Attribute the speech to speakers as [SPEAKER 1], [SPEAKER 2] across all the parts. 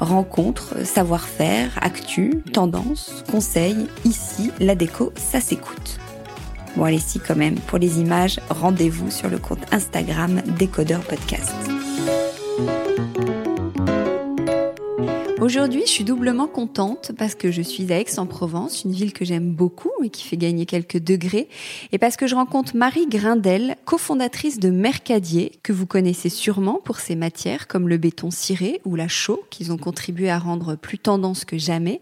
[SPEAKER 1] Rencontres, savoir-faire, actu, tendance, conseils, ici, la déco, ça s'écoute. Bon allez si quand même, pour les images, rendez-vous sur le compte Instagram Décodeur Podcast. Aujourd'hui, je suis doublement contente parce que je suis à Aix-en-Provence, une ville que j'aime beaucoup et qui fait gagner quelques degrés, et parce que je rencontre Marie Grindel, cofondatrice de Mercadier, que vous connaissez sûrement pour ses matières comme le béton ciré ou la chaux, qu'ils ont contribué à rendre plus tendance que jamais.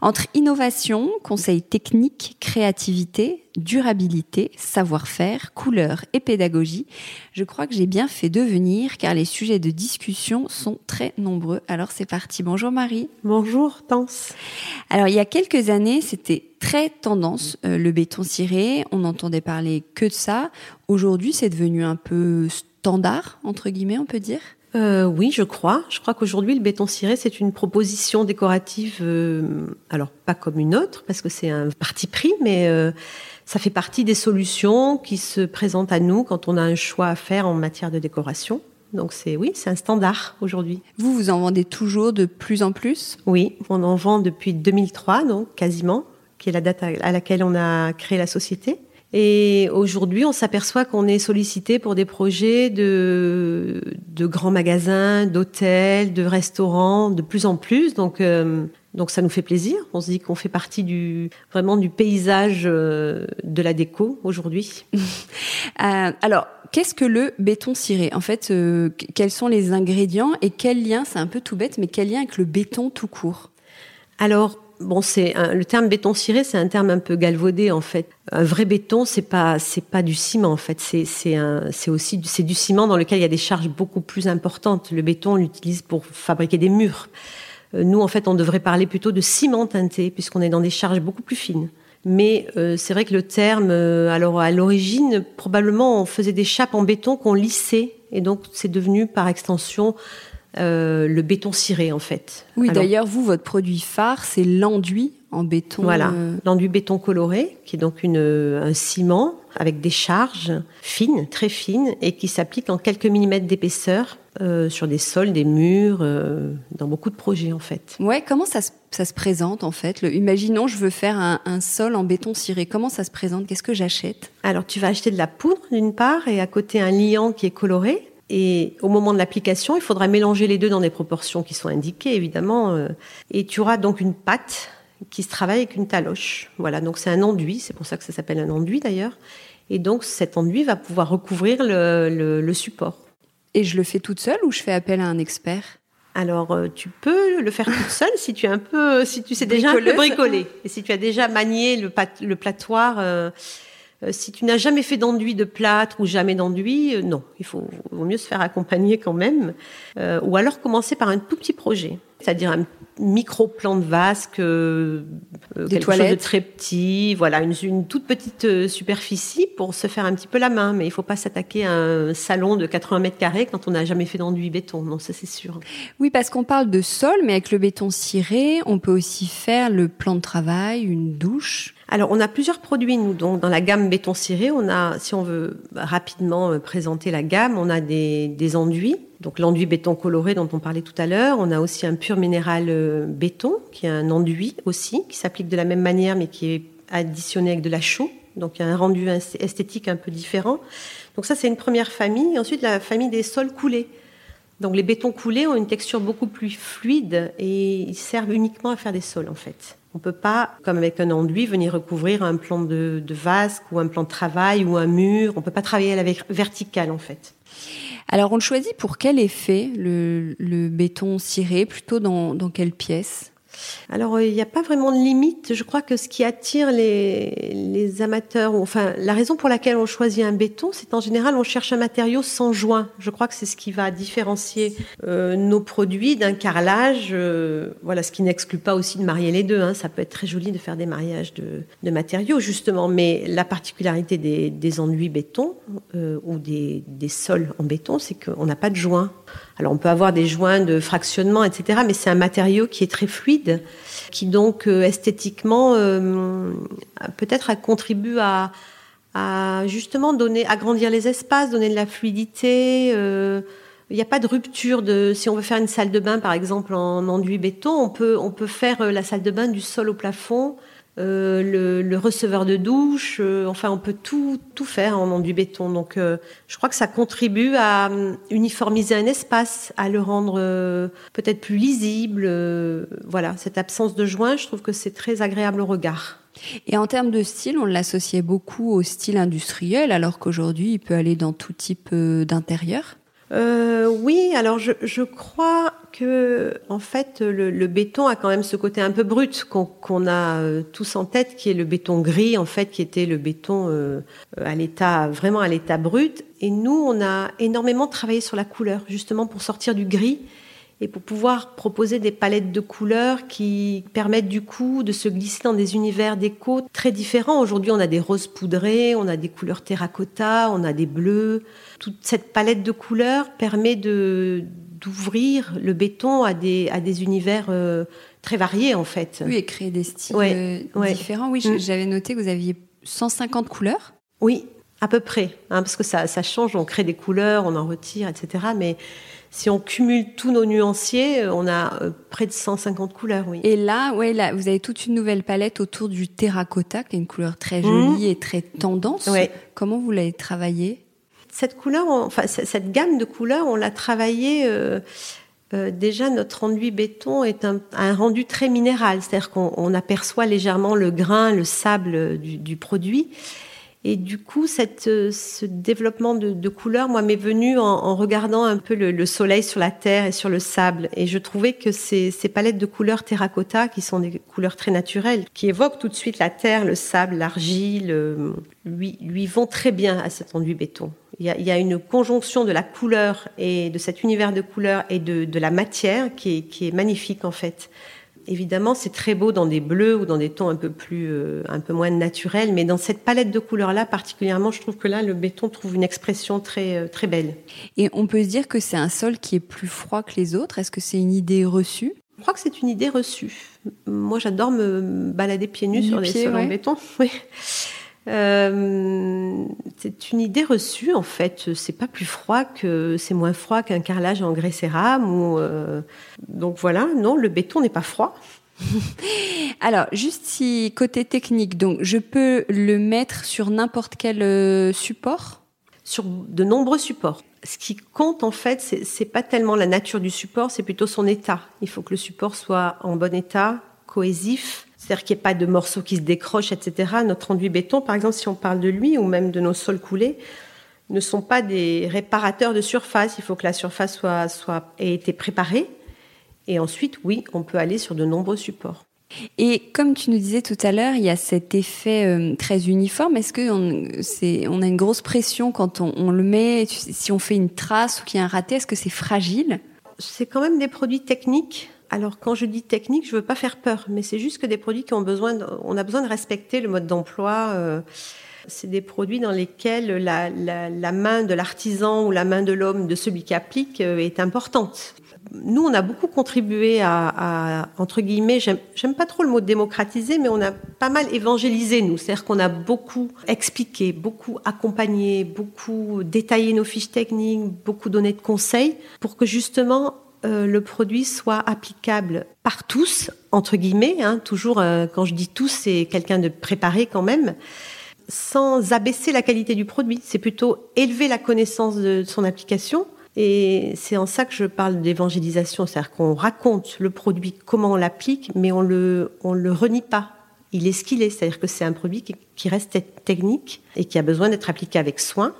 [SPEAKER 1] Entre innovation, conseils techniques, créativité, durabilité, savoir-faire, couleur et pédagogie, je crois que j'ai bien fait devenir car les sujets de discussion sont très nombreux. Alors c'est parti. Bonjour Marie.
[SPEAKER 2] Bonjour Tance.
[SPEAKER 1] Alors il y a quelques années, c'était très tendance euh, le béton ciré, on n'entendait parler que de ça. Aujourd'hui, c'est devenu un peu standard entre guillemets, on peut dire.
[SPEAKER 2] Euh, oui, je crois. Je crois qu'aujourd'hui, le béton ciré, c'est une proposition décorative, euh, alors pas comme une autre, parce que c'est un parti pris, mais euh, ça fait partie des solutions qui se présentent à nous quand on a un choix à faire en matière de décoration. Donc c'est oui, c'est un standard aujourd'hui.
[SPEAKER 1] Vous vous en vendez toujours de plus en plus?
[SPEAKER 2] Oui, on en vend depuis 2003, donc quasiment, qui est la date à laquelle on a créé la société. Et aujourd'hui, on s'aperçoit qu'on est sollicité pour des projets de, de grands magasins, d'hôtels, de restaurants, de plus en plus. Donc, euh, donc ça nous fait plaisir. On se dit qu'on fait partie du vraiment du paysage euh, de la déco aujourd'hui.
[SPEAKER 1] euh, alors, qu'est-ce que le béton ciré? En fait, euh, quels sont les ingrédients et quel lien C'est un peu tout bête, mais quel lien avec le béton tout court?
[SPEAKER 2] Alors, bon, c'est le terme béton ciré, c'est un terme un peu galvaudé en fait. Un vrai béton, c'est pas c'est pas du ciment en fait. C'est c'est aussi c'est du ciment dans lequel il y a des charges beaucoup plus importantes. Le béton, on l'utilise pour fabriquer des murs. Euh, nous, en fait, on devrait parler plutôt de ciment teinté puisqu'on est dans des charges beaucoup plus fines. Mais euh, c'est vrai que le terme, euh, alors à l'origine, probablement, on faisait des chapes en béton qu'on lissait, et donc c'est devenu par extension euh, le béton ciré en fait.
[SPEAKER 1] Oui, d'ailleurs, vous, votre produit phare, c'est l'enduit en béton.
[SPEAKER 2] Voilà, euh... l'enduit béton coloré, qui est donc une, un ciment avec des charges fines, très fines, et qui s'applique en quelques millimètres d'épaisseur euh, sur des sols, des murs, euh, dans beaucoup de projets en fait.
[SPEAKER 1] Ouais, comment ça se, ça se présente en fait? Le, Imaginons, je veux faire un, un, sol en béton ciré. Comment ça se présente? Qu'est-ce que j'achète?
[SPEAKER 2] Alors, tu vas acheter de la poudre d'une part, et à côté un liant qui est coloré. Et au moment de l'application, il faudra mélanger les deux dans des proportions qui sont indiquées, évidemment. euh, Et tu auras donc une pâte qui se travaille avec une taloche. Voilà, donc c'est un enduit, c'est pour ça que ça s'appelle un enduit d'ailleurs. Et donc cet enduit va pouvoir recouvrir le, le, le, support.
[SPEAKER 1] Et je le fais toute seule ou je fais appel à un expert?
[SPEAKER 2] Alors euh, tu peux le faire toute seule si tu es un peu, si tu sais déjà un peu bricoler et si tu as déjà manié le, pat, le platoir. Euh, Euh, si tu n'as jamais fait d'enduit de plâtre ou jamais d'enduit, euh, non, il faut vaut mieux se faire accompagner quand même, euh, ou alors commencer par un tout petit projet, c'est-à-dire un micro plan de vasque, euh, quelque
[SPEAKER 1] toilettes.
[SPEAKER 2] chose de très petit, voilà, une, une toute petite euh, superficie pour se faire un petit peu la main, mais il faut pas s'attaquer à un salon de 80 mètres carrés quand on n'a jamais fait d'enduit béton, non, ça c'est sûr.
[SPEAKER 1] Oui, parce qu'on parle de sol, mais avec le béton ciré, on peut aussi faire le plan de travail, une douche.
[SPEAKER 2] Alors, on a plusieurs produits, nous. Donc, dans la gamme béton ciré, on a, si on veut rapidement euh, présenter la gamme, on a des, enduits. Donc, l'enduit béton coloré dont on parlait tout à l'heure. On a aussi un pur minéral euh, béton, qui est un enduit aussi, qui s'applique de la même manière, mais qui est additionné avec de la chaux. Donc, il y a un rendu esthétique un peu différent. Donc, ça, c'est une première famille. Ensuite, la famille des sols coulés. Donc, les bétons coulés ont une texture beaucoup plus fluide et ils servent uniquement à faire des sols, en fait. On peut pas, comme avec un enduit, venir recouvrir un plan de, de vasque ou un plan de travail ou un mur. On peut pas travailler à la ver- verticale, en fait.
[SPEAKER 1] Alors, on le choisit pour quel effet, le, le béton ciré, plutôt dans, dans quelle pièce?
[SPEAKER 2] Alors, euh, il n'y a pas vraiment de limite. Je crois que ce qui attire les, amateurs, enfin, la raison pour laquelle on choisit un béton, c'est en général, on cherche un matériau sans joint. Je crois que c'est ce qui va différencier euh, nos produits d'un carrelage. euh, voilà, ce qui n'exclut pas aussi de marier les deux. hein. Ça peut être très joli de faire des mariages de, matériaux, justement. Mais la particularité des, enduits béton ou des, des sols en béton, c'est qu'on n'a pas de joint. Alors, on peut avoir des joints de fractionnement, etc. Mais c'est un matériau qui est très fluide, qui donc euh, esthétiquement euh, peut-être contribue à, justement donner, agrandir les espaces, donner de la fluidité. euh, il n'y a pas de rupture de. Si on veut faire une salle de bain, par exemple, en enduit béton, on peut, on peut faire la salle de bain du sol au plafond, euh, le, le receveur de douche. euh, enfin, on peut tout, tout faire en enduit béton. Donc, euh, je crois que ça contribue à hum, uniformiser un espace, à le rendre euh, peut-être plus lisible. euh, voilà, cette absence de joint, je trouve que c'est très agréable au regard.
[SPEAKER 1] Et en termes de style, on l'associait beaucoup au style industriel, alors qu'aujourd'hui, il peut aller dans tout type euh, d'intérieur.
[SPEAKER 2] Euh, oui, alors je, crois que en fait le, béton a quand même ce côté un peu brut qu'on qu'on a euh, tous en tête, qui est le béton gris en fait, qui était le béton euh, à l'état vraiment à l'état brut. Et nous, on a énormément travaillé sur la couleur, justement pour sortir du gris et pour pouvoir proposer des palettes de couleurs qui permettent du coup de se glisser dans des univers déco très différents. Aujourd'hui, on a des roses poudrées, on a des couleurs terracotta, on a des bleus. Toute cette palette de couleurs permet de d'ouvrir le béton à des à des univers euh, très variés en fait.
[SPEAKER 1] Oui, et créer des styles
[SPEAKER 2] Ouais,
[SPEAKER 1] euh,
[SPEAKER 2] ouais.
[SPEAKER 1] différents. Oui,
[SPEAKER 2] Mm.
[SPEAKER 1] j'avais noté que vous aviez 150 couleurs.
[SPEAKER 2] Oui, à peu près, hein, parce que ça, ça change, on crée des couleurs, on en retire, etc. Mais si on cumule tous nos nuanciers, euh, on a près de 150 couleurs, oui.
[SPEAKER 1] Et là, ouais, là, vous avez toute une nouvelle palette autour du terracotta, qui est une couleur très jolie et très tendance.
[SPEAKER 2] Ouais.
[SPEAKER 1] Comment vous l'avez travaillée
[SPEAKER 2] Cette gamme de couleurs, on l'a travaillée. euh, euh, déjà, notre enduit béton est un, rendu très minéral, c'est-à-dire qu'on on aperçoit légèrement le grain, le sable du, du produit. Et du coup, euh, ce développement de, couleurs, moi, m'est venu en, regardant un peu le, le soleil sur la terre et sur le sable. Et je trouvais que ces, palettes de couleurs terracotta, qui sont des couleurs très naturelles, qui évoquent tout de suite la terre, le sable, l'argile, euh, lui, vont très bien à cet enduit béton. Il y, a, une conjonction de la couleur et de cet univers de couleurs et de, la matière qui est magnifique en fait. Évidemment, c'est très beau dans des bleus ou dans des tons un peu plus, euh, un peu moins naturels, mais dans cette palette de couleurs-là, particulièrement, je trouve que là, le béton trouve une expression très, euh, très belle.
[SPEAKER 1] Et on peut se dire que c'est un sol qui est plus froid que les autres? Est-ce que c'est une idée reçue?
[SPEAKER 2] Je crois que c'est une idée reçue. Moi, j'adore me balader pieds nus
[SPEAKER 1] Du
[SPEAKER 2] sur
[SPEAKER 1] pied,
[SPEAKER 2] sols
[SPEAKER 1] ouais.
[SPEAKER 2] en béton. Oui. Euh, c'est une idée reçue en fait. C'est pas plus froid que c'est moins froid qu'un carrelage en grès cérame ou euh, donc voilà. Non, le béton n'est pas froid.
[SPEAKER 1] Alors, juste si côté technique, donc je peux le mettre sur n'importe quel euh, support?
[SPEAKER 2] sur de nombreux supports. Ce qui compte en fait, c'est c'est pas tellement la nature du support, c'est plutôt son état. Il faut que le support soit en bon état, cohésif, c'est-à-dire qu'il n'y ait pas de morceaux qui se décrochent, etc. Notre enduit béton, par exemple, si on parle de lui ou même de nos sols coulés, ne sont pas des réparateurs de surface. Il faut que la surface soit, soit ait été préparée. Et ensuite, oui, on peut aller sur de nombreux supports.
[SPEAKER 1] Et comme tu nous disais tout à l'heure, il y a cet effet euh, très uniforme. Est-ce qu'on on a une grosse pression quand on, le met Si on fait une trace ou qu'il y a un raté, est-ce que c'est fragile?
[SPEAKER 2] C'est quand même des produits techniques. Alors quand je dis technique, je veux pas faire peur, mais c'est juste que des produits qui ont besoin, on a besoin de respecter le mode d'emploi. Euh, c'est des produits dans lesquels la, la main de l'artisan ou la main de l'homme, de celui qui applique, euh, est importante nous, on a beaucoup contribué à, entre guillemets, j'aime pas trop le mot démocratiser, mais on a pas mal évangélisé, nous. C'est-à-dire qu'on a beaucoup expliqué, beaucoup accompagné, beaucoup détaillé nos fiches techniques, beaucoup donné de conseils pour que justement euh, le produit soit applicable par tous, entre guillemets. Hein, toujours, euh, quand je dis tous, c'est quelqu'un de préparé quand même sans abaisser la qualité du produit. C'est plutôt élever la connaissance de son application et c'est en ça que je parle d'évangélisation, c'est-à-dire qu'on raconte le produit, comment on l'applique, mais on le, on le renie pas. Il est ce qu'il est, c'est-à-dire que c'est un produit qui, reste technique et qui a besoin d'être appliqué avec soin.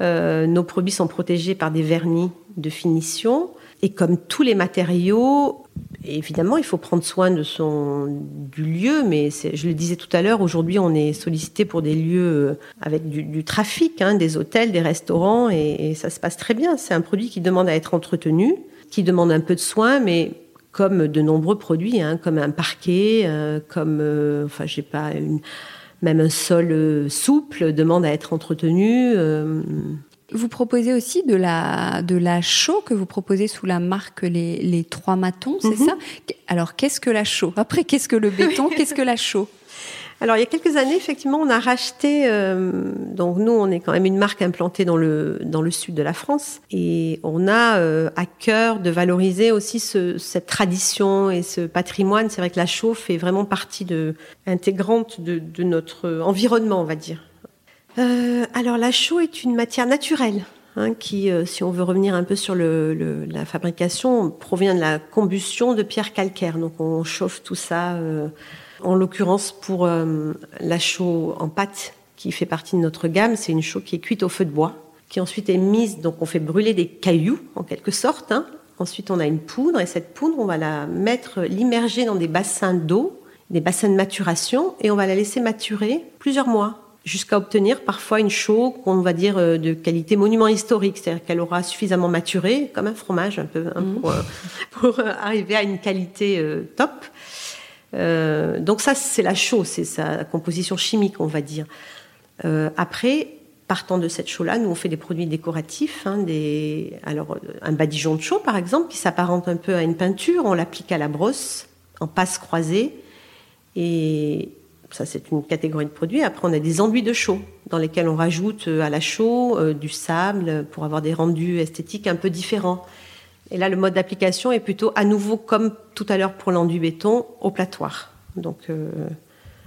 [SPEAKER 2] Euh, nos produits sont protégés par des vernis de finition. Et comme tous les matériaux, évidemment, il faut prendre soin de son, du lieu, mais je le disais tout à l'heure, aujourd'hui, on est sollicité pour des lieux euh, avec du, trafic, hein, des hôtels, des restaurants, et, ça se passe très bien. C'est un produit qui demande à être entretenu, qui demande un peu de soin, mais comme de nombreux produits, hein, comme un parquet, euh, comme, euh, enfin, j'ai pas même un sol souple demande à être entretenu.
[SPEAKER 1] Vous proposez aussi de la, de la chaux que vous proposez sous la marque Les, les Trois Matons, c'est mhm. ça? Alors, qu'est-ce que la chaux? Après, qu'est-ce que le béton? Qu'est-ce que la chaux?
[SPEAKER 2] Alors il y a quelques années, effectivement, on a racheté. Euh, donc nous, on est quand même une marque implantée dans le dans le sud de la France, et on a euh, à cœur de valoriser aussi ce, cette tradition et ce patrimoine. C'est vrai que la chaux fait vraiment partie de intégrante de, de notre environnement, on va dire. Euh, alors la chaux est une matière naturelle. Hein, qui, euh, si on veut revenir un peu sur la fabrication, provient de la combustion de pierres calcaires. Donc on chauffe tout ça, euh, en l'occurrence pour la chaux en pâte qui fait partie de notre gamme, c'est une chaux qui est cuite au feu de bois, qui ensuite est mise, donc on fait brûler des cailloux en quelque sorte. Hein. Ensuite on a une poudre et cette poudre on va la mettre, l'immerger dans des bassins d'eau, des bassins de maturation et on va la laisser maturer plusieurs mois jusqu'à obtenir parfois une chaux qu'on va dire euh, de qualité monument historique, c'est-à-dire qu'elle aura suffisamment maturé, comme un fromage un peu, hein, mmh. pour, euh, pour, euh, arriver à une qualité top. Euh, donc ça, c'est la chaux, c'est sa composition chimique, on va dire. Euh, après, partant de cette chaux-là, nous on fait des produits décoratifs, hein, des, alors un badigeon de chaux par exemple, qui s'apparente un peu à une peinture, on l'applique à la brosse en passe croisée et ça, c'est une catégorie de produits. Après, on a des enduits de chaux dans lesquels on rajoute euh, à la chaux euh, du sable pour avoir des rendus esthétiques un peu différents. Et là, le mode d'application est plutôt à nouveau comme tout à l'heure pour l'enduit béton au platoir. Donc, euh,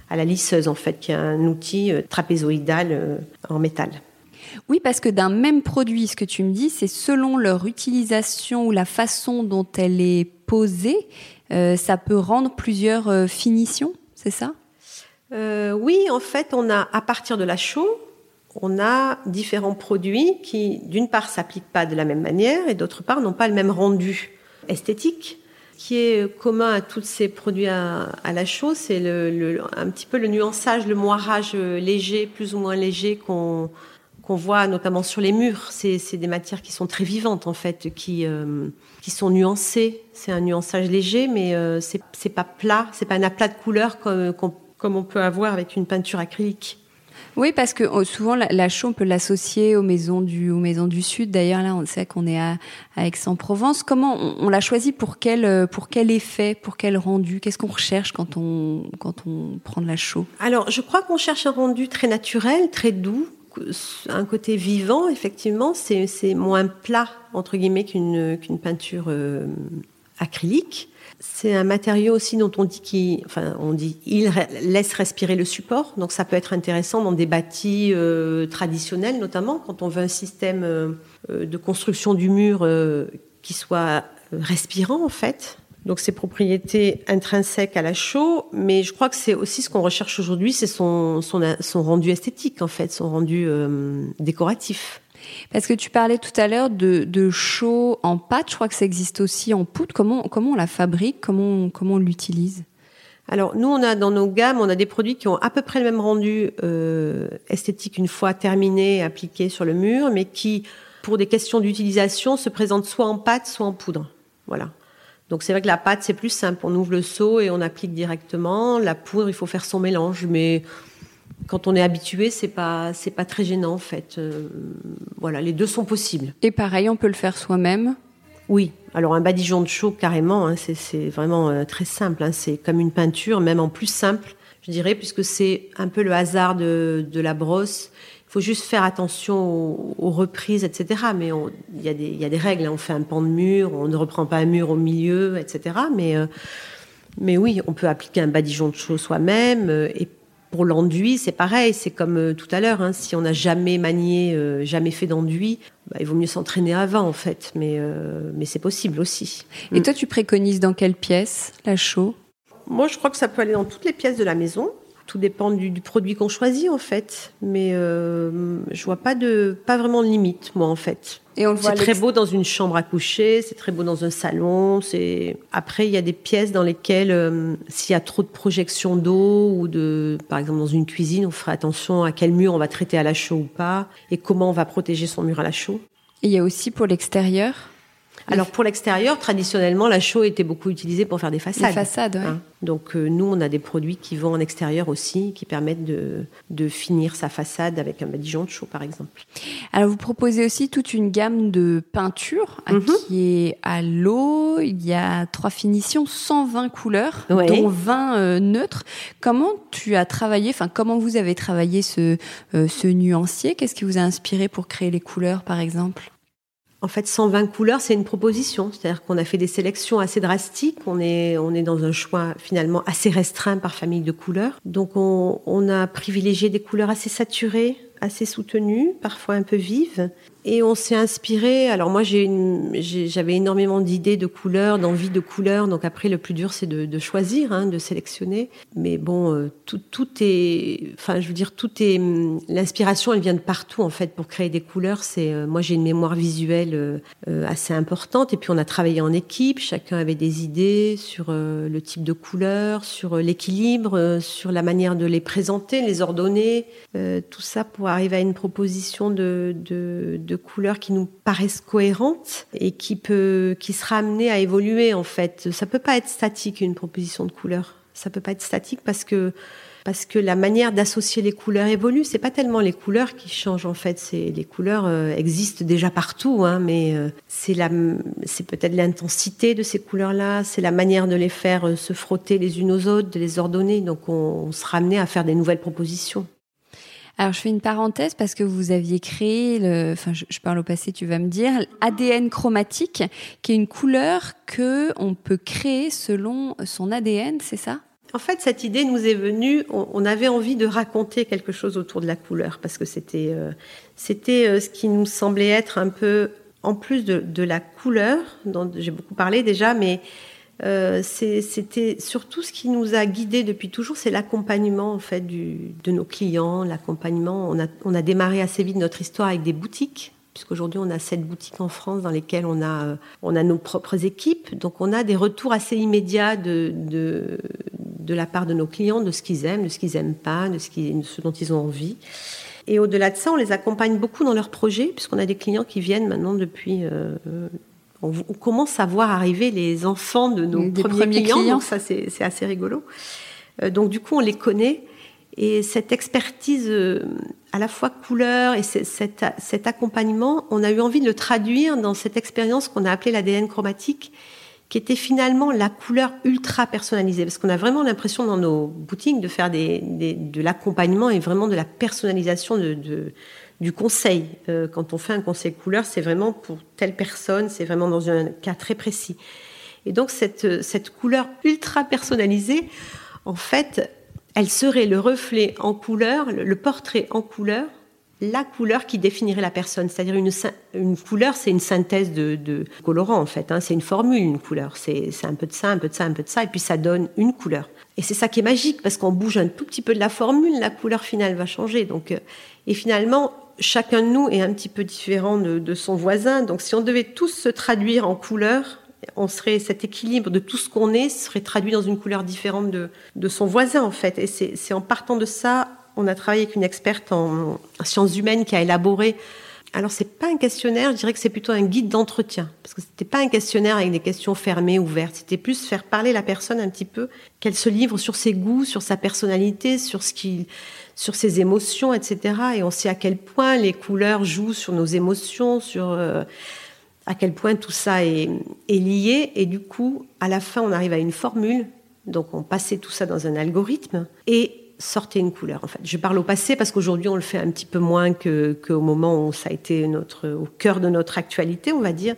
[SPEAKER 2] à la lisseuse, en fait, qui est un outil trapézoïdal en métal.
[SPEAKER 1] Oui, parce que d'un même produit, ce que tu me dis, c'est selon leur utilisation ou la façon dont elle est posée, ça peut rendre plusieurs finitions, c'est ça?
[SPEAKER 2] Euh, Oui, en fait, on a à partir de la chaux, on a différents produits qui, d'une part, s'appliquent pas de la même manière et d'autre part, n'ont pas le même rendu esthétique. Ce qui est commun à tous ces produits à, la chaux, c'est le, un petit peu le nuançage, le moirage léger, plus ou moins léger qu'on voit notamment sur les murs. C'est des matières qui sont très vivantes en fait, qui euh, qui sont nuancées. C'est un nuançage léger, mais euh, c'est pas plat, c'est pas un aplat de couleurs qu'on comme on peut avoir avec une peinture acrylique.
[SPEAKER 1] Oui, parce que oh, souvent la, chaux, on peut l'associer aux maisons du aux maisons du sud. D'ailleurs, là, on sait qu'on est à, Aix-en-Provence. Comment on, l'a choisi pour quel pour quel effet, pour quel rendu? Qu'est-ce qu'on recherche quand on quand on prend de la chaux
[SPEAKER 2] Alors, je crois qu'on cherche un rendu très naturel, très doux, un côté vivant. Effectivement, c'est moins plat entre guillemets qu'une qu'une peinture euh, acrylique. C'est un matériau aussi dont on dit qu'il, laisse respirer le support. Donc, ça peut être intéressant dans des bâtis euh, traditionnels, notamment quand on veut un système euh, de construction du mur euh, qui soit respirant, en fait. Donc, ces propriétés intrinsèques à la chaux, mais je crois que c'est aussi ce qu'on recherche aujourd'hui, c'est son, son, son rendu esthétique, en fait, son rendu décoratif.
[SPEAKER 1] Parce que tu parlais tout à l'heure de, de chaud en pâte, je crois que ça existe aussi en poudre. Comment, comment on la fabrique? Comment, comment on l'utilise?
[SPEAKER 2] Alors nous, on a dans nos gammes, on a des produits qui ont à peu près le même rendu euh, esthétique une fois terminés, appliqués sur le mur, mais qui, pour des questions d'utilisation, se présentent soit en pâte, soit en poudre. Voilà. Donc c'est vrai que la pâte c'est plus simple, on ouvre le seau et on applique directement. La poudre, il faut faire son mélange, mais quand on est habitué, c'est pas c'est pas très gênant en fait. Euh, voilà, les deux sont possibles.
[SPEAKER 1] Et pareil, on peut le faire soi-même.
[SPEAKER 2] Oui, alors un badigeon de chaux carrément, hein, c'est vraiment euh, très simple. Hein, c'est comme une peinture, même en plus simple, je dirais, puisque c'est un peu le hasard de, de la brosse. Il faut juste faire attention aux, reprises, etc. Mais il y, a des, y a des règles. Hein. On fait un pan de mur, on ne reprend pas un mur au milieu, etc. Mais, euh, mais oui, on peut appliquer un badigeon de chaux soi-même. Et pour l'enduit, c'est pareil, c'est comme euh, tout à l'heure. Hein. si on n'a jamais manié, euh, jamais fait d'enduit, bah, il vaut mieux s'entraîner avant en fait, mais, euh, mais c'est possible aussi.
[SPEAKER 1] Et mm. toi, tu préconises dans quelle pièce la chaux?
[SPEAKER 2] Moi, je crois que ça peut aller dans toutes les pièces de la maison. Tout dépend du, produit qu'on choisit en fait, mais euh, je vois pas de, pas vraiment de limite moi en fait. Et on C'est très beau dans une chambre à coucher, c'est très beau dans un salon. C'est après il y a des pièces dans lesquelles euh, s'il y a trop de projections d'eau ou de, par exemple dans une cuisine, on fera attention à quel mur on va traiter à la chaux ou pas et comment on va protéger son mur à la chaux.
[SPEAKER 1] Et il y a aussi pour l'extérieur
[SPEAKER 2] alors pour l'extérieur, traditionnellement, la chaux était beaucoup utilisée pour faire des façades.
[SPEAKER 1] Des façades, ouais. Hein.
[SPEAKER 2] Donc euh, nous, on a des produits qui vont en extérieur aussi, qui permettent de, de finir sa façade avec un badigeon de chaux, par exemple.
[SPEAKER 1] Alors vous proposez aussi toute une gamme de peintures hein, mhm. qui est à l'eau. Il y a trois finitions, 120 couleurs, dont 20 euh, neutres. Comment tu as travaillé, enfin comment vous avez travaillé ce, euh, ce nuancier? Qu'est-ce qui vous a inspiré pour créer les couleurs, par exemple?
[SPEAKER 2] En fait, 120 couleurs, c'est une proposition. C'est-à-dire qu'on a fait des sélections assez drastiques. On est, on est dans un choix finalement assez restreint par famille de couleurs. Donc, on, on a privilégié des couleurs assez saturées, assez soutenues, parfois un peu vives, et on s'est inspiré. Alors moi, j'avais énormément d'idées de couleurs, d'envie de couleurs. Donc après, le plus dur, c'est de, choisir, hein, de sélectionner. Mais bon, euh, tout, est, enfin, je veux dire, tout est. L'inspiration, elle vient de partout en fait pour créer des couleurs. C'est euh, moi, j'ai une mémoire visuelle euh, assez importante. Et puis on a travaillé en équipe. Chacun avait des idées sur le type de couleurs, sur l'équilibre, sur la manière de les présenter, les ordonner. tout ça pour arriver à une proposition de, de, de couleurs qui nous paraissent cohérentes et qui peut, qui sera amenée à évoluer en fait. Ça peut pas être statique une proposition de couleurs. Ça peut pas être statique parce que parce que la manière d'associer les couleurs évolue. C'est pas tellement les couleurs qui changent en fait. C'est les couleurs euh, existent déjà partout, hein, mais euh, c'est la, c'est peut-être l'intensité de ces couleurs-là, c'est la manière de les faire euh, se frotter les unes aux autres, de les ordonner. Donc on, on sera amené à faire des nouvelles propositions.
[SPEAKER 1] Alors je fais une parenthèse parce que vous aviez créé, enfin je, parle au passé, tu vas me dire, ADN chromatique, qui est une couleur que on peut créer selon son ADN, c'est ça?
[SPEAKER 2] En fait, cette idée nous est venue. On, avait envie de raconter quelque chose autour de la couleur parce que c'était euh, c'était euh, ce qui nous semblait être un peu en plus de, de la couleur dont j'ai beaucoup parlé déjà, mais euh, c'était surtout ce qui nous a guidés depuis toujours, c'est l'accompagnement en fait de nos clients, l'accompagnement. On a, démarré assez vite notre histoire avec des boutiques, puisqu'aujourd'hui on a sept boutiques en France dans lesquelles on a, on a nos propres équipes, donc on a des retours assez immédiats de, de, la part de nos clients, de ce qu'ils aiment, de ce qu'ils aiment pas, de ce, qui, de ce dont ils ont envie. Et au-delà de ça, on les accompagne beaucoup dans leurs projets, puisqu'on a des clients qui viennent maintenant depuis euh, on, commence à voir arriver les enfants de nos premiers, clients, donc ça c'est assez rigolo. Euh, donc du coup on les connaît. Et cette expertise euh, à la fois couleur et cet, cet, accompagnement, on a eu envie de le traduire dans cette expérience qu'on a appelée l'ADN chromatique, qui était finalement la couleur ultra personnalisée, parce qu'on a vraiment l'impression dans nos boutiques de faire des, de l'accompagnement et vraiment de la personnalisation de, de du conseil. Euh, quand on fait un conseil couleur, c'est vraiment pour telle personne, c'est vraiment dans un cas très précis. Et donc cette, cette couleur ultra personnalisée, en fait, elle serait le reflet en couleur, le, portrait en couleur, la couleur qui définirait la personne. C'est-à-dire une, couleur, c'est une synthèse de, de colorant en fait. Hein. C'est une formule, une couleur. C'est un peu de ça, un peu de ça, un peu de ça, et puis ça donne une couleur. Et c'est ça qui est magique parce qu'on bouge un tout petit peu de la formule, la couleur finale va changer. Donc, euh, et finalement, chacun de nous est un petit peu différent de, son voisin. Donc si on devait tous se traduire en couleurs, on serait cet équilibre de tout ce qu'on est serait traduit dans une couleur différente de son voisin en fait. Et c'est en partant de ça, on a travaillé avec une experte en sciences humaines qui a élaboré alors c'est pas un questionnaire, je dirais que c'est plutôt un guide d'entretien parce que c'était pas un questionnaire avec des questions fermées ouvertes, c'était plus faire parler la personne un petit peu, qu'elle se livre sur ses goûts, sur sa personnalité, sur ce sur ses émotions, etc. Et on sait à quel point les couleurs jouent sur nos émotions, sur euh, à quel point tout ça est, est lié. Et du coup, à la fin, on arrive à une formule. Donc on passait tout ça dans un algorithme et sortez une couleur. En fait, je parle au passé parce qu'aujourd'hui on le fait un petit peu moins qu'au moment où ça a été notre au cœur de notre actualité, on va dire.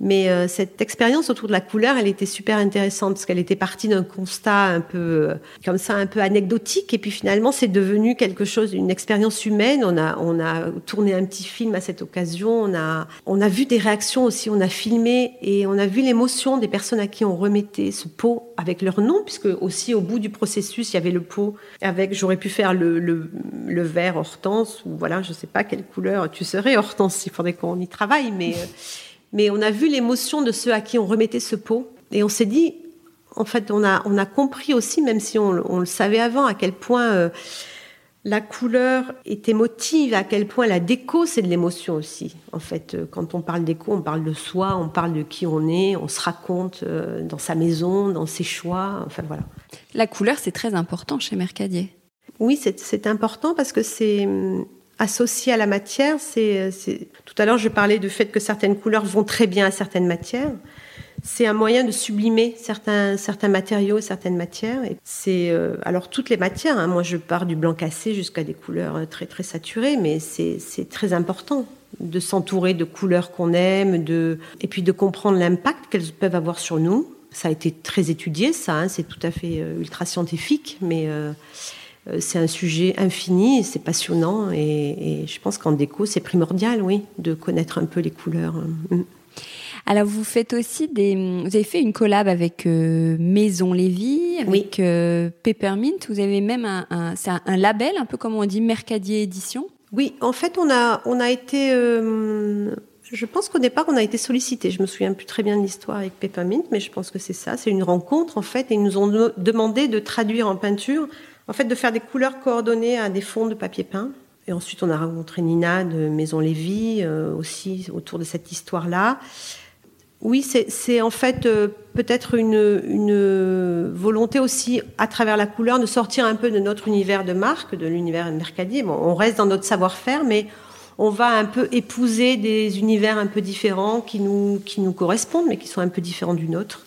[SPEAKER 2] Mais euh, cette expérience autour de la couleur, elle était super intéressante parce qu'elle était partie d'un constat un peu euh, comme ça, un peu anecdotique, et puis finalement c'est devenu quelque chose, une expérience humaine. On a on a tourné un petit film à cette occasion. On a on a vu des réactions aussi. On a filmé et on a vu l'émotion des personnes à qui on remettait ce pot avec leur nom, puisque aussi au bout du processus il y avait le pot avec. J'aurais pu faire le, le, vert Hortense ou voilà, je sais pas quelle couleur tu serais Hortense. Il faudrait qu'on y travaille, mais euh, mais on a vu l'émotion de ceux à qui on remettait ce pot. Et on s'est dit, en fait, on a, on a compris aussi, même si on, le savait avant, à quel point euh, la couleur est émotive, à quel point la déco, c'est de l'émotion aussi. En fait, euh, quand on parle déco, on parle de soi, on parle de qui on est, on se raconte euh, dans sa maison, dans ses choix. Enfin, voilà.
[SPEAKER 1] La couleur, c'est très important chez Mercadier.
[SPEAKER 2] Oui, c'est important parce que c'est associé à la matière. C'est, tout à l'heure, je parlais du fait que certaines couleurs vont très bien à certaines matières. C'est un moyen de sublimer certains, matériaux, certaines matières. Et c'est euh, alors toutes les matières. Hein. Moi, je pars du blanc cassé jusqu'à des couleurs très très saturées, mais c'est, très important de s'entourer de couleurs qu'on aime, et puis de comprendre l'impact qu'elles peuvent avoir sur nous. Ça a été très étudié, ça. Hein. c'est tout à fait euh, ultra scientifique, mais euh, euh, c'est un sujet infini, c'est passionnant et, je pense qu'en déco, c'est primordial, oui, de connaître un peu les couleurs. Mm.
[SPEAKER 1] Alors vous faites aussi des, vous avez fait une collab avec euh, Maison Lévy, avec euh, Peppermint. Vous avez même un, un, un, label, un peu comme on dit Mercadier Édition.
[SPEAKER 2] Oui, en fait, on a, on a été, je pense qu'au départ, on a été sollicité. Je me souviens plus très bien de l'histoire avec Peppermint, mais je pense que c'est ça. C'est une rencontre en fait, et ils nous ont demandé de traduire en peinture en fait, de faire des couleurs coordonnées à des fonds de papier peint. Et ensuite, on a rencontré Nina de Maison Lévy euh, aussi autour de cette histoire-là. Oui, c'est en fait euh, peut-être une, volonté aussi, à travers la couleur, de sortir un peu de notre univers de marque, de l'univers Mercadier. Bon, on reste dans notre savoir-faire, mais on va un peu épouser des univers un peu différents qui nous, qui nous correspondent, mais qui sont un peu différents du nôtre.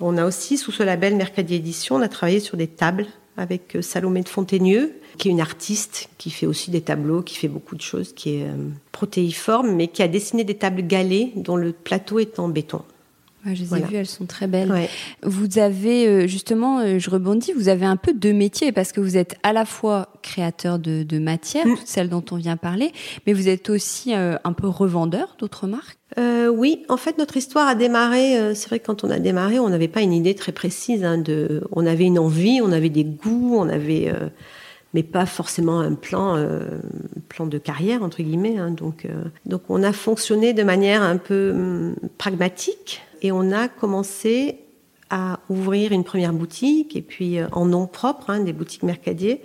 [SPEAKER 2] On a aussi, sous ce label Mercadier Édition, on a travaillé sur des tables avec euh, Salomé de Fontaineux, qui est une artiste qui fait aussi des tableaux, qui fait beaucoup de choses, qui est euh, protéiforme, mais qui a dessiné des tables galées dont le plateau est en béton.
[SPEAKER 1] Je les ai vues, elles sont très belles. Vous avez, euh, justement, je rebondis, vous avez un peu deux métiers parce que vous êtes à la fois créateur de, de matière, mm. celle dont on vient parler, mais vous êtes aussi un peu revendeur d'autres marques
[SPEAKER 2] euh, oui, en fait, notre histoire a démarré. Euh, c'est vrai que quand on a démarré, on n'avait pas une idée très précise. Hein, de, on avait une envie, on avait des goûts, on avait, euh, mais pas forcément un plan, plan de carrière entre guillemets. Hein, donc, donc, on a fonctionné de manière un peu hum, pragmatique et on a commencé à ouvrir une première boutique et puis en nom propre, hein, des boutiques Mercadier.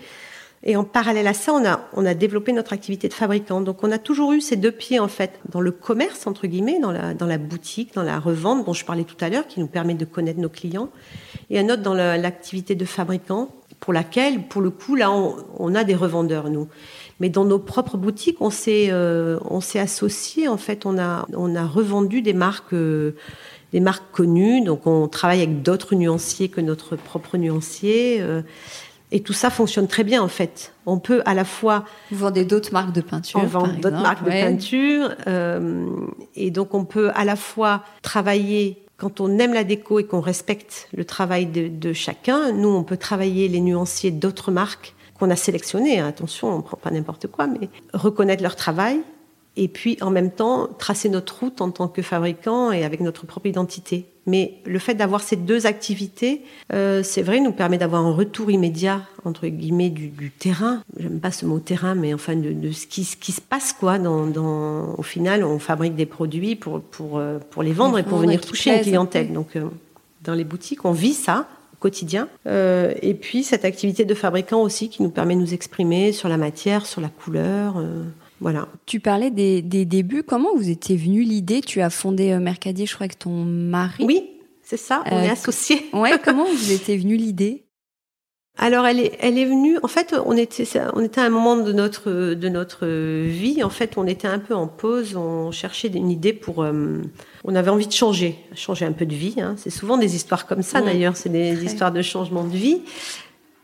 [SPEAKER 2] Et en parallèle à ça, on a, on a développé notre activité de fabricant. Donc on a toujours eu ces deux pieds en fait dans le commerce entre guillemets, dans la, dans la boutique, dans la revente dont je parlais tout à l'heure, qui nous permet de connaître nos clients, et un autre dans l'activité de fabricant pour laquelle, pour le coup, là, on, a des revendeurs nous. Mais dans nos propres boutiques, on s'est euh, associé en fait, on a on a revendu des marques. Euh, des marques connues, donc on travaille avec d'autres nuanciers que notre propre nuancier. Euh, et tout ça fonctionne très bien en fait. On peut à la fois...
[SPEAKER 1] Vous vendez d'autres marques de peinture.
[SPEAKER 2] On vend d'autres marques de peinture. Euh, et donc on peut à la fois travailler quand on aime la déco et qu'on respecte le travail de, de, chacun. Nous, on peut travailler les nuanciers d'autres marques qu'on a sélectionnées. Attention, on ne prend pas n'importe quoi, mais reconnaître leur travail, et puis en même temps tracer notre route en tant que fabricant et avec notre propre identité. Mais le fait d'avoir ces deux activités, euh, c'est vrai, nous permet d'avoir un retour immédiat entre guillemets du, du terrain. J'aime pas ce mot terrain, mais enfin de, de ce, qui, ce, qui, se passe quoi. Dans, dans, au final, on fabrique des produits pour pour euh, pour les vendre et pour venir toucher une clientèle. Donc euh, dans les boutiques, on vit ça au quotidien. Euh, et puis cette activité de fabricant aussi qui nous permet de nous exprimer sur la matière, sur la couleur. Euh, voilà.
[SPEAKER 1] Tu parlais des, des, débuts. Comment vous étiez venu l'idée? Tu as fondé euh, Mercadier, je crois, avec ton mari.
[SPEAKER 2] Oui, c'est ça. On euh, est associés.
[SPEAKER 1] Ouais. Comment vous était venue l'idée?
[SPEAKER 2] Alors elle est, elle est venue. En fait, on était, on était à un moment de notre de notre vie. En fait, on était un peu en pause. On cherchait une idée pour. Euh, on avait envie de changer, changer un peu de vie. Hein. C'est souvent des histoires comme ça. D'ailleurs, c'est des histoires de changement de vie.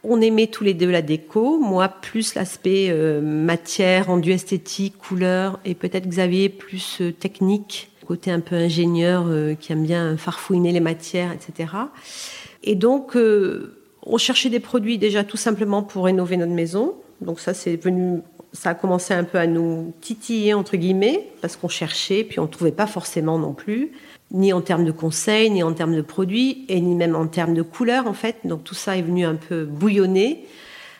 [SPEAKER 2] On aimait tous les deux la déco, moi plus l'aspect euh, matière, rendu esthétique, couleur, et peut-être Xavier plus euh, technique, côté un peu ingénieur euh, qui aime bien farfouiner les matières, etc. Et donc, on cherchait des produits déjà tout simplement pour rénover notre maison. Donc ça, c'est venu, ça a commencé un peu à nous titiller entre guillemets parce qu'on cherchait, puis on trouvait pas forcément non plus ni en termes de conseils, ni en termes de produits, et ni même en termes de couleurs en fait. Donc tout ça est venu un peu bouillonner.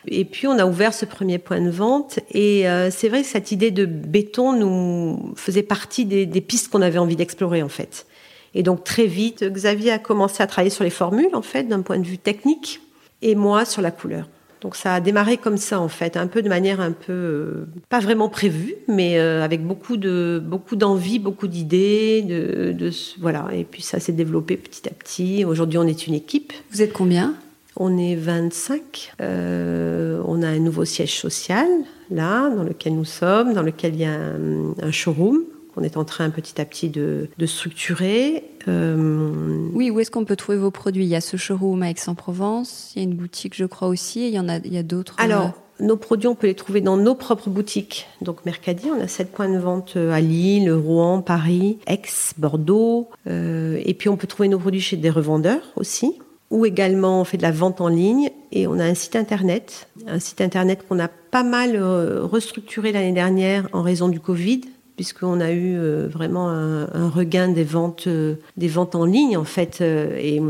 [SPEAKER 2] Et puis on a ouvert ce premier point de vente. Et euh, c'est vrai que cette idée de béton nous faisait partie des, des pistes qu'on avait envie d'explorer en fait. Et donc très vite, Xavier a commencé à travailler sur les formules en fait, d'un point de vue technique, et moi sur la couleur. Donc ça a démarré comme ça en fait, un peu de manière un peu euh, pas vraiment prévue, mais euh, avec beaucoup de beaucoup d'envie, beaucoup d'idées, de, de, voilà. Et puis ça s'est développé petit à petit. Aujourd'hui, on est une équipe.
[SPEAKER 1] Vous êtes combien?
[SPEAKER 2] On est 25. Euh, on a un nouveau siège social là, dans lequel nous sommes, dans lequel il y a un, un showroom qu'on est en train petit à petit de, de structurer.
[SPEAKER 1] Euh... Oui, où est-ce qu'on peut trouver vos produits? Il y a ce showroom à Aix-en-Provence, il y a une boutique, je crois aussi, et il y en a, il y a d'autres.
[SPEAKER 2] Alors, euh... nos produits, on peut les trouver dans nos propres boutiques. Donc, Mercadier, on a sept points de vente euh, à Lille, Rouen, Paris, Aix, Bordeaux. Euh, et puis, on peut trouver nos produits chez des revendeurs aussi ou également on fait de la vente en ligne et on a un site internet, un site internet qu'on a pas mal restructuré l'année dernière en raison du Covid, puisqu'on a eu euh, vraiment un, un, regain des ventes, euh, des ventes en ligne en fait, euh, et,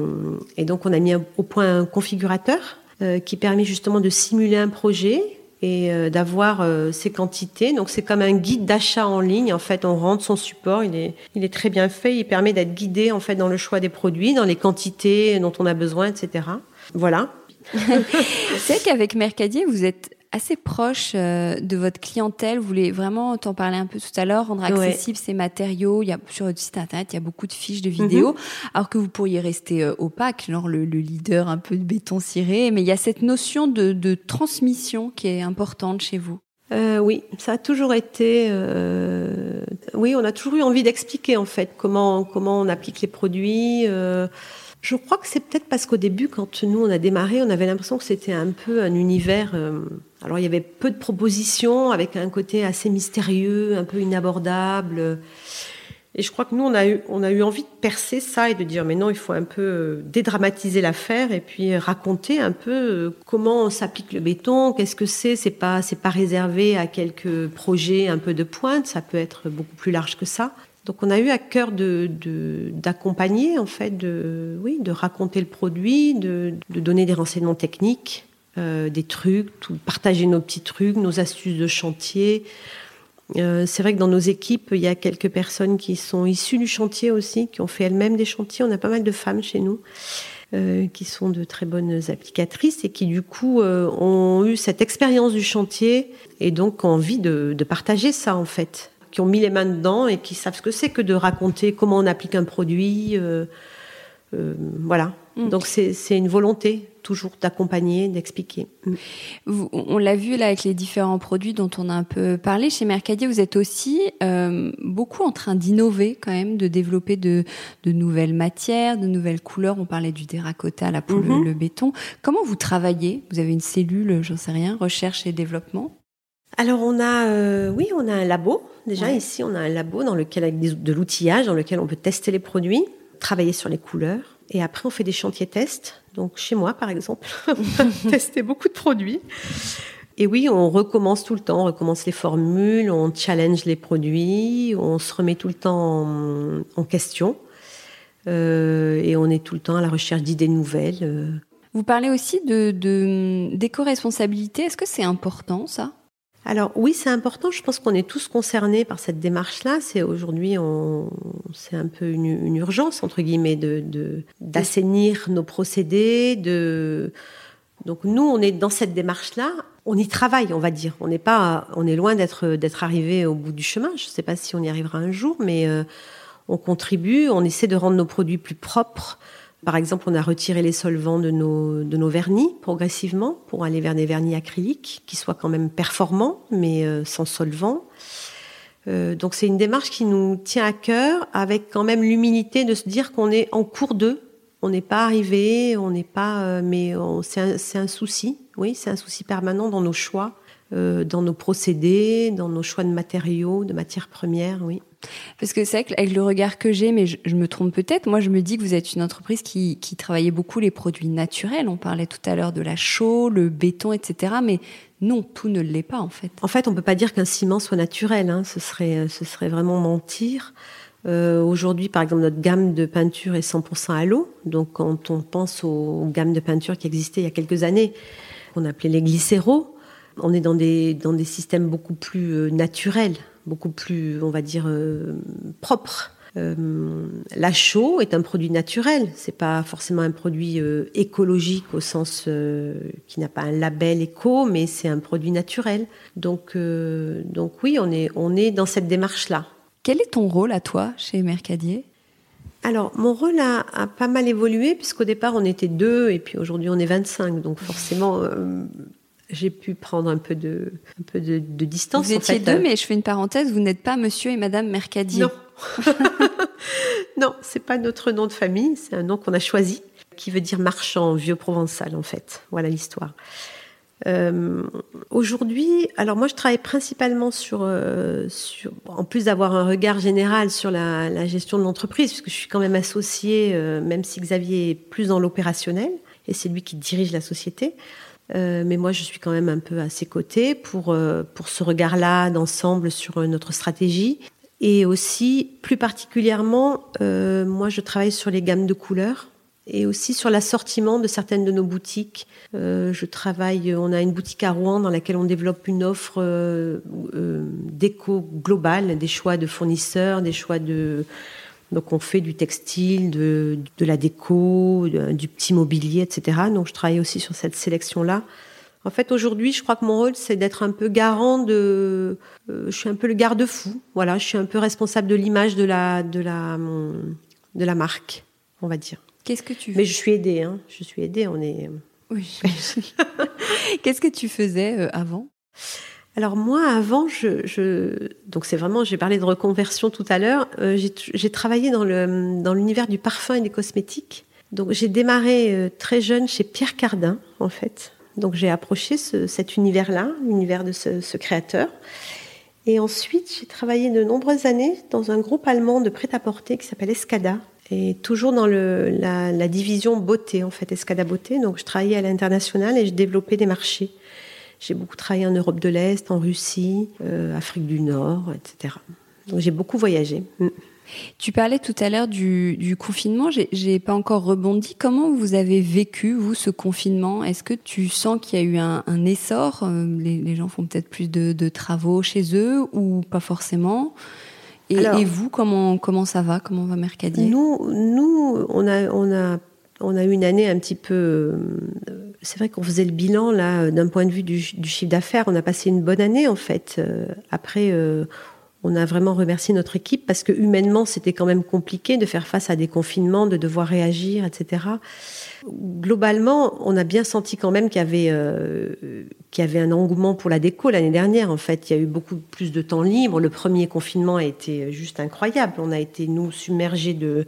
[SPEAKER 2] et, donc on a mis au point un configurateur qui permet justement de simuler un projet et d'avoir ces quantités. Donc c'est comme un guide d'achat en ligne. En fait, on rentre son support, il est, il est très bien fait. Il permet d'être guidé en fait dans le choix des produits, dans les quantités dont on a besoin, etc. Voilà.
[SPEAKER 1] c'est qu'avec Mercadier, vous êtes assez proche euh, de votre clientèle. Vous voulez vraiment t'en parler un peu tout à l'heure, rendre accessibles ouais. ces matériaux. Il y a sur votre site internet, il y a beaucoup de fiches de vidéos, mm -hmm. alors que vous pourriez rester euh, opaque, genre le, le, leader un peu de béton ciré. Mais il y a cette notion de, de transmission qui est importante chez vous.
[SPEAKER 2] Euh, oui, ça a toujours été. Euh, oui, on a toujours eu envie d'expliquer en fait comment comment on applique les produits. Euh, je crois que c'est peut-être parce qu'au début, quand nous on a démarré, on avait l'impression que c'était un peu un univers. Alors il y avait peu de propositions, avec un côté assez mystérieux, un peu inabordable. Et je crois que nous on a eu on a eu envie de percer ça et de dire mais non, il faut un peu dédramatiser l'affaire et puis raconter un peu comment s'applique le béton, qu'est-ce que c'est. C'est pas c'est pas réservé à quelques projets un peu de pointe, ça peut être beaucoup plus large que ça. Donc on a eu à cœur de d'accompagner en fait, de oui, de raconter le produit, de, de donner des renseignements techniques, euh, des trucs, partager nos petits trucs, nos astuces de chantier. Euh, c'est vrai que dans nos équipes, il y a quelques personnes qui sont issues du chantier aussi, qui ont fait elles-mêmes des chantiers. On a pas mal de femmes chez nous. Euh, qui sont de très bonnes applicatrices et qui du coup euh, ont eu cette expérience du chantier et donc envie de, partager ça en fait qui ont mis les mains dedans et qui savent ce que c'est que de raconter comment on applique un produit. Voilà. Mm. Donc c'est une volonté toujours d'accompagner, d'expliquer.
[SPEAKER 1] Mm. On l'a vu là avec les différents produits dont on a un peu parlé chez Mercadier. Vous êtes aussi euh, beaucoup en train d'innover quand même, de développer de, de, nouvelles matières, de nouvelles couleurs. On parlait du terracotta là pour mm -hmm. le, le béton. Comment vous travaillez? Vous avez une cellule, j'en sais rien, recherche et développement?
[SPEAKER 2] Alors on a, euh, oui, on a un labo. Déjà ouais. ici, on a un labo dans lequel avec des, de l'outillage, dans lequel on peut tester les produits, travailler sur les couleurs. Et après, on fait des chantiers tests. Donc chez moi, par exemple, on a testé beaucoup de produits. Et oui, on recommence tout le temps, on recommence les formules, on challenge les produits, on se remet tout le temps en, question. Euh, et on est tout le temps à la recherche d'idées nouvelles. Euh.
[SPEAKER 1] Vous parlez aussi de, d'éco-responsabilité. Est-ce que c'est important ça?
[SPEAKER 2] Alors oui, c'est important. Je pense qu'on est tous concernés par cette démarche-là. C'est aujourd'hui, c'est un peu une, urgence entre guillemets de, d'assainir nos procédés. Donc nous, on est dans cette démarche-là on y travaille, on va dire. On n'est pas, on est loin d'être d'être arrivé au bout du chemin. Je ne sais pas si on y arrivera un jour, mais euh, on contribue. On essaie de rendre nos produits plus propres. Par exemple, on a retiré les solvants de nos vernis progressivement pour aller vers des vernis acryliques qui soient quand même performants, mais euh, sans solvant. Euh, donc c'est une démarche qui nous tient à cœur, avec quand même l'humilité de se dire qu'on est en cours d'eux on n'est pas arrivé, on n'est pas, euh, mais c'est un, souci. Oui, c'est un souci permanent dans nos choix, euh, dans nos procédés, dans nos choix de matériaux, de matières premières. Oui.
[SPEAKER 1] Parce que c'est vrai qu'avec le regard que j'ai, mais je, me trompe peut-être, moi je me dis que vous êtes une entreprise qui, qui travaillait beaucoup les produits naturels. On parlait tout à l'heure de la chaux, le béton, etc. Mais non, tout ne l'est pas en fait.
[SPEAKER 2] En fait, on peut pas dire qu'un ciment soit naturel. Hein. Ce serait, ce serait vraiment mentir. Euh, aujourd'hui, par exemple, notre gamme de peinture est 100% à l'eau. Donc, quand on pense aux gammes de peinture qui existaient il y a quelques années, qu'on appelait les glycéros, on est dans des, dans des systèmes beaucoup plus euh, naturels, beaucoup plus, on va dire, euh, propres. la chaux est un produit naturel. C'est pas forcément un produit écologique au sens qui n'a pas un label éco, mais c'est un produit naturel. Donc, donc oui, on est, on est dans cette démarche-là.
[SPEAKER 1] Quel est ton rôle à toi chez Mercadier?
[SPEAKER 2] Alors, mon rôle a, pas mal évolué, puisqu'au départ, on était deux, et puis aujourd'hui, on est 25. Donc, forcément, euh, j'ai pu prendre un peu de, un peu de, distance.
[SPEAKER 1] Vous étiez deux, mais je fais une parenthèse, vous n'êtes pas monsieur et madame Mercadier.
[SPEAKER 2] Non. non, c'est pas notre nom de famille, c'est un nom qu'on a choisi, qui veut dire marchand vieux provençal, en fait. Voilà l'histoire. Euh, Aujourd'hui, alors moi je travaille principalement sur, euh, sur en plus d'avoir un regard général sur la, la gestion de l'entreprise, puisque je suis quand même associée, euh, même si Xavier est plus dans l'opérationnel, et c'est lui qui dirige la société. Euh, mais moi, je suis quand même un peu à ses côtés pour, euh, pour ce regard-là d'ensemble sur notre stratégie. Et aussi, plus particulièrement, moi, je travaille sur les gammes de couleurs et aussi sur l'assortiment de certaines de nos boutiques. Euh, je travaille, on a une boutique à Rouen dans laquelle on développe une offre euh, euh, d'éco globale, des choix de fournisseurs, des choix de donc on fait du textile, de, de la déco, du petit mobilier, etc. Donc je travaille aussi sur cette sélection-là. En fait, aujourd'hui, je crois que mon rôle, c'est d'être un peu garant de. je suis un peu le garde-fou. Voilà, je suis un peu responsable de l'image de la de la de la marque, on va dire.
[SPEAKER 1] Qu'est-ce que tu
[SPEAKER 2] Mais je suis aidée, hein. Je suis aidée, on est.
[SPEAKER 1] Oui. Qu'est-ce que tu faisais euh, avant?
[SPEAKER 2] Alors moi, avant, je, donc c'est vraiment, j'ai parlé de reconversion tout à l'heure. Euh, j'ai travaillé dans le dans l'univers du parfum et des cosmétiques. Donc j'ai démarré euh, très jeune chez Pierre Cardin, en fait. Donc j'ai approché ce, cet univers-là, l'univers de ce, créateur. Et ensuite, j'ai travaillé de nombreuses années dans un groupe allemand de prêt-à-porter qui s'appelle Escada, et toujours dans la, la, division beauté, en fait, Escada Beauté. Donc, je travaillais à l'international et je développais des marchés. J'ai beaucoup travaillé en Europe de l'Est, en Russie, euh, Afrique du Nord, etc. Donc, j'ai beaucoup voyagé. Mm.
[SPEAKER 1] Tu parlais tout à l'heure du, du confinement. J'ai pas encore rebondi. Comment vous avez vécu vous ce confinement? Est-ce que tu sens qu'il y a eu un, un essor? Euh, les, les, gens font peut-être plus de, de, travaux chez eux ou pas forcément et, vous, comment, comment ça va? Comment va Mercadier?
[SPEAKER 2] Nous, nous on, a, on, a, on a eu une année un petit peu. Euh, c'est vrai qu'on faisait le bilan, là, d'un point de vue du, chiffre d'affaires. On a passé une bonne année, en fait. Euh, après, euh, on a vraiment remercié notre équipe parce que humainement, c'était quand même compliqué de faire face à des confinements, de devoir réagir, etc. Globalement, on a bien senti quand même qu'il y avait qu'il y avait un engouement pour la déco l'année dernière. En fait, il y a eu beaucoup plus de temps libre. Le premier confinement a été juste incroyable. On a été nous submergés de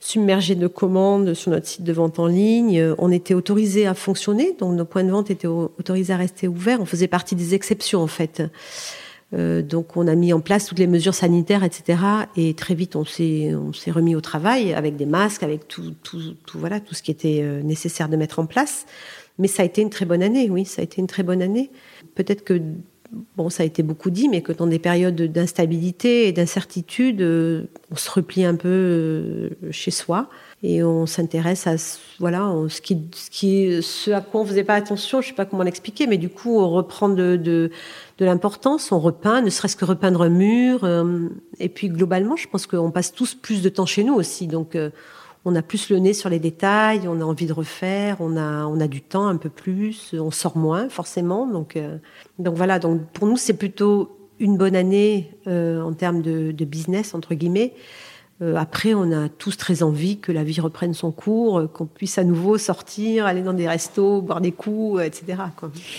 [SPEAKER 2] submergés de commandes sur notre site de vente en ligne. On était autorisés à fonctionner, donc nos points de vente étaient autorisés à rester ouverts. On faisait partie des exceptions en fait. Euh, donc on a mis en place toutes les mesures sanitaires, etc. Et très vite on s'est on s'est remis au travail avec des masques, avec tout tout, tout voilà tout ce qui était euh, nécessaire de mettre en place. Mais ça a été une très bonne année, oui, ça a été une très bonne année. peut-être que bon, ça a été beaucoup dit, mais que dans des périodes d'instabilité et d'incertitude, euh, on se replie un peu euh, chez soi et on s'intéresse à voilà ce à quoi on faisait pas attention je sais pas comment l'expliquer mais du coup on reprend de de, de l'importance on repeint ne serait-ce que repeindre un mur euh, et puis globalement je pense qu'on passe tous plus de temps chez nous aussi donc on a plus le nez sur les détails, on a envie de refaire, on a, on a du temps un peu plus, on sort moins forcément. Donc, euh, donc voilà, donc pour nous c'est plutôt une bonne année euh, en termes de, business entre guillemets. Euh, après, on a tous très envie que la vie reprenne son cours, qu'on puisse à nouveau sortir, aller dans des restos, boire des coups, etc.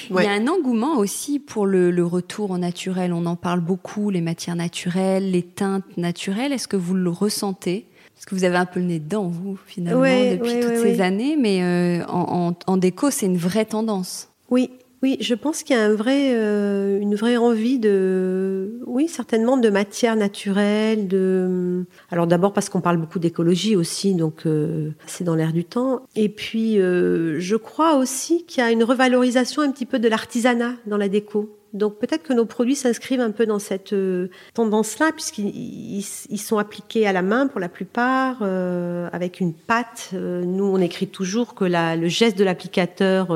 [SPEAKER 1] Il y a un engouement aussi pour le, le, retour au naturel. On en parle beaucoup, les matières naturelles, les teintes naturelles. Est-ce que vous le ressentez? Parce que vous avez un peu le nez dedans, vous, finalement, depuis toutes ces années, mais euh, en, déco, c'est une vraie tendance.
[SPEAKER 2] Oui, oui, je pense qu'il y a un vrai, euh, une vraie envie de, oui, certainement de matière naturelle. De, alors d'abord parce qu'on parle beaucoup d'écologie aussi, donc euh, c'est dans l'air du temps. Et puis, je crois aussi qu'il y a une revalorisation un petit peu de l'artisanat dans la déco. Donc peut-être que nos produits s'inscrivent un peu dans cette euh, tendance-là, puisqu'ils sont appliqués à la main pour la plupart, euh, avec une pâte. Euh, nous, on écrit toujours que le geste de l'applicateur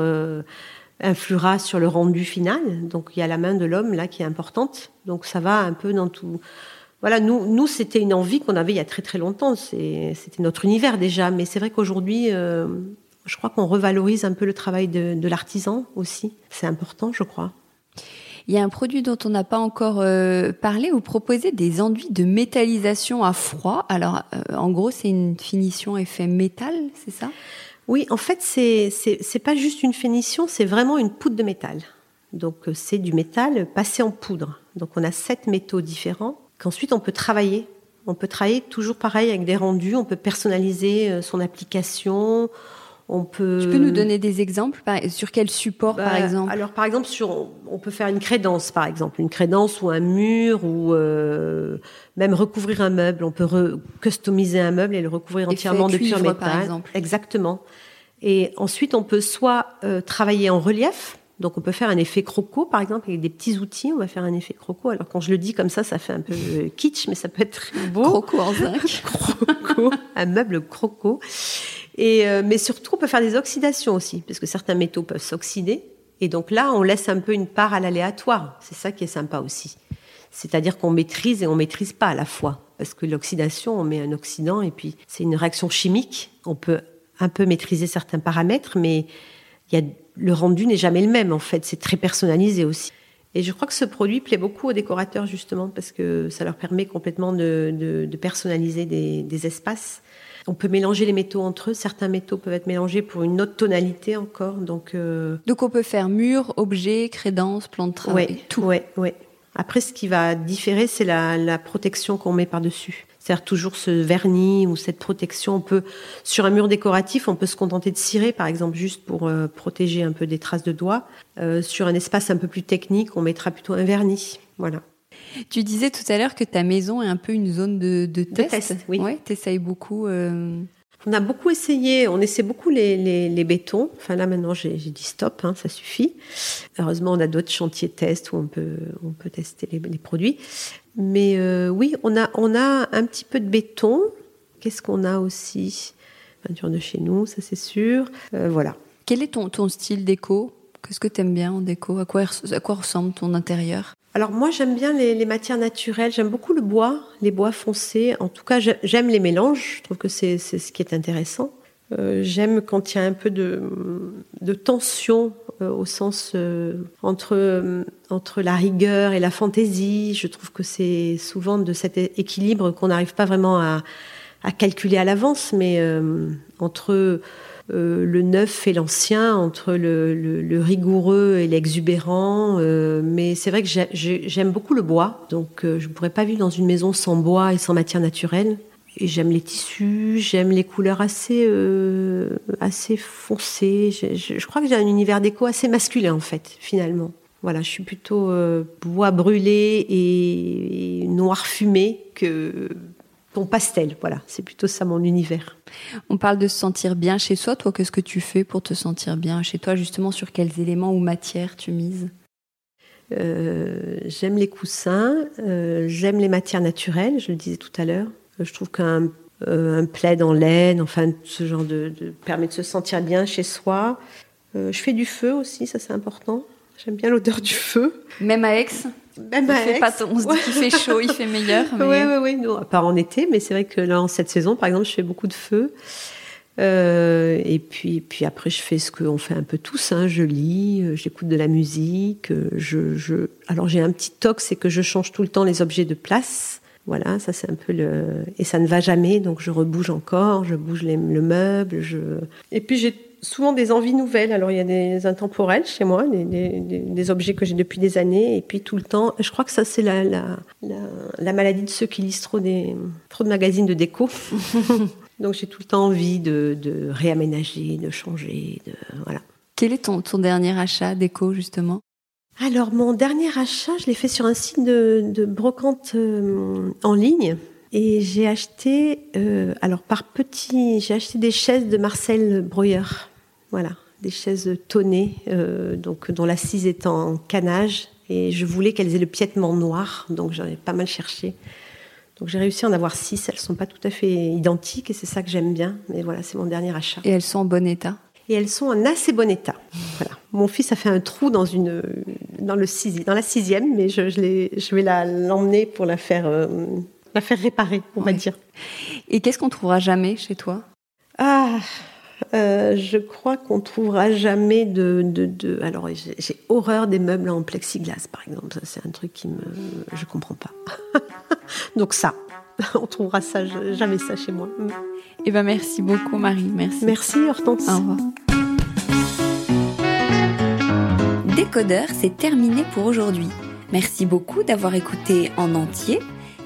[SPEAKER 2] influera sur le rendu final. Donc il y a la main de l'homme là qui est importante. Donc ça va un peu dans tout. Voilà, nous, nous c'était une envie qu'on avait il y a très très longtemps. C'était notre univers déjà, mais c'est vrai qu'aujourd'hui, je crois qu'on revalorise un peu le travail de l'artisan aussi. C'est important, je crois.
[SPEAKER 1] Il y a un produit dont on n'a pas encore euh, parlé. Vous proposez des enduits de métallisation à froid. Alors, euh, en gros, c'est une finition effet métal, c'est ça?
[SPEAKER 2] Oui, en fait, c'est c'est pas juste une finition, c'est vraiment une poudre de métal. Donc, euh, c'est du métal passé en poudre. Donc, on a sept métaux différents qu'ensuite on peut travailler. On peut travailler toujours pareil avec des rendus. On peut personnaliser son application.
[SPEAKER 1] On peut. Tu peux nous donner des exemples sur quel support par bah, exemple?
[SPEAKER 2] Alors par exemple sur, on peut faire une crédence par exemple, une crédence ou un mur ou euh, même recouvrir un meuble. On peut customiser un meuble et le recouvrir entièrement de pur métal. Par exemple. Exactement. Et ensuite on peut soit euh, travailler en relief. Donc on peut faire un effet croco, par exemple, avec des petits outils. On va faire un effet croco. Alors quand je le dis comme ça, ça fait un peu kitsch, mais ça peut être beau.
[SPEAKER 1] Croco en zinc.
[SPEAKER 2] croco, un meuble croco. Et, euh, mais surtout, on peut faire des oxydations aussi, parce que certains métaux peuvent s'oxyder. Et donc là, on laisse un peu une part à l'aléatoire. C'est ça qui est sympa aussi. C'est-à-dire qu'on maîtrise et on maîtrise pas à la fois. Parce que l'oxydation, on met un oxydant et puis c'est une réaction chimique. On peut un peu maîtriser certains paramètres, mais le rendu n'est jamais le même en fait. C'est très personnalisé aussi. Et je crois que ce produit plaît beaucoup aux décorateurs justement parce que ça leur permet complètement de, personnaliser des espaces on peut mélanger les métaux entre eux. Certains métaux peuvent être mélangés pour une autre tonalité encore. Donc, euh,
[SPEAKER 1] donc on peut faire mur, objet, crédence, plan de travail, tout.
[SPEAKER 2] Ouais, ouais. Après, ce qui va différer, c'est la, protection qu'on met par-dessus. C'est-à-dire toujours ce vernis ou cette protection. On peut, sur un mur décoratif, on peut se contenter de cirer, par exemple, juste pour euh, protéger un peu des traces de doigts. Euh, sur un espace un peu plus technique, on mettra plutôt un vernis. Voilà.
[SPEAKER 1] Tu disais tout à l'heure que ta maison est un peu une zone de, de test. De test
[SPEAKER 2] oui.
[SPEAKER 1] Ouais, t'essayes beaucoup. Euh...
[SPEAKER 2] On a beaucoup essayé, on essaie beaucoup les, les, les bétons. Enfin là maintenant j'ai dit stop, hein, ça suffit. Heureusement on a d'autres chantiers test où on peut on peut tester les, les produits. Mais euh, oui, on a on a un petit peu de béton. Qu'est-ce qu'on a aussi? Peinture de chez nous, ça c'est sûr. Euh, voilà.
[SPEAKER 1] Quel est ton ton style déco? Qu'est-ce que tu aimes bien en déco? À quoi, ressemble ton intérieur?
[SPEAKER 2] Alors moi j'aime bien les, matières naturelles, j'aime beaucoup le bois, les bois foncés. En tout cas j'aime les mélanges, je trouve que c'est ce qui est intéressant. Euh, j'aime quand il y a un peu de, tension euh, au sens euh, entre, entre la rigueur et la fantaisie. Je trouve que c'est souvent de cet équilibre qu'on n'arrive pas vraiment à calculer à l'avance, mais entre euh, le neuf et l'ancien, entre le, rigoureux et l'exubérant. Euh, mais c'est vrai que j'aime beaucoup le bois, donc euh, je ne pourrais pas vivre dans une maison sans bois et sans matière naturelle. Et j'aime les tissus, j'aime les couleurs assez assez foncées. Je, crois que j'ai un univers déco assez masculin en fait, finalement. Voilà, je suis plutôt bois brûlé et noir fumé que ton pastel. Voilà, c'est plutôt ça mon univers.
[SPEAKER 1] On parle de se sentir bien chez soi. Toi, qu'est-ce que tu fais pour te sentir bien chez toi Justement, sur quels éléments ou matières tu mises?
[SPEAKER 2] J'aime les coussins, j'aime les matières naturelles, je le disais tout à l'heure. Je trouve qu'un un plaid en laine, enfin ce genre de, permet de se sentir bien chez soi. je fais du feu aussi, ça c'est important. J'aime bien l'odeur du feu.
[SPEAKER 1] Même à Aix
[SPEAKER 2] Même à Aix.
[SPEAKER 1] Pas, on se dit qu'il fait chaud, il fait meilleur.
[SPEAKER 2] Oui, oui, oui. À part en été, mais c'est vrai que là, en cette saison, par exemple, je fais beaucoup de feu. Euh, et puis, puis après, je fais ce qu'on fait un peu tous. Hein. Je lis, euh, j'écoute de la musique. Euh, je, je... Alors j'ai un petit toc, c'est que je change tout le temps les objets de place. Voilà, ça c'est un peu le et ça ne va jamais, donc je rebouge encore, je bouge les, le meuble. Je... Et puis j'ai souvent des envies nouvelles. Alors il y a des intemporels chez moi, des, des, des objets que j'ai depuis des années, et puis tout le temps. Je crois que ça c'est la, la, la, la, maladie de ceux qui lisent trop des trop de magazines de déco. Donc j'ai tout le temps envie de, de, réaménager, de changer, de voilà.
[SPEAKER 1] Quel est ton, ton dernier achat déco justement?
[SPEAKER 2] Alors mon dernier achat, je l'ai fait sur un site de, de brocante euh, en ligne. Et j'ai acheté, euh, alors par petit, j'ai acheté des chaises de Marcel Breuer. Voilà, des chaises tonnées, euh, donc dont l'assise est en canage. Et je voulais qu'elles aient le piétement noir, donc j'en ai pas mal cherché. Donc j'ai réussi à en avoir six. Elles sont pas tout à fait identiques et c'est ça que j'aime bien. Mais voilà, c'est mon dernier achat.
[SPEAKER 1] Et elles sont en bon état?
[SPEAKER 2] Et elles sont en assez bon état. Voilà. Mon fils a fait un trou dans une dans le dans la sixième, mais je, je, je vais l'emmener pour la faire euh, la faire réparer, on va dire.
[SPEAKER 1] Et qu'est-ce qu'on trouvera jamais chez toi?
[SPEAKER 2] Ah, euh, je crois qu'on trouvera jamais de. de, de... Alors, j'ai horreur des meubles en plexiglas, par exemple. C'est un truc qui me. Je comprends pas. Donc, ça, on trouvera ça, jamais ça chez moi.
[SPEAKER 1] Eh ben, merci beaucoup, Marie. Merci.
[SPEAKER 2] Merci, Hortense.
[SPEAKER 1] Au revoir. Décodeur, c'est terminé pour aujourd'hui. Merci beaucoup d'avoir écouté en entier.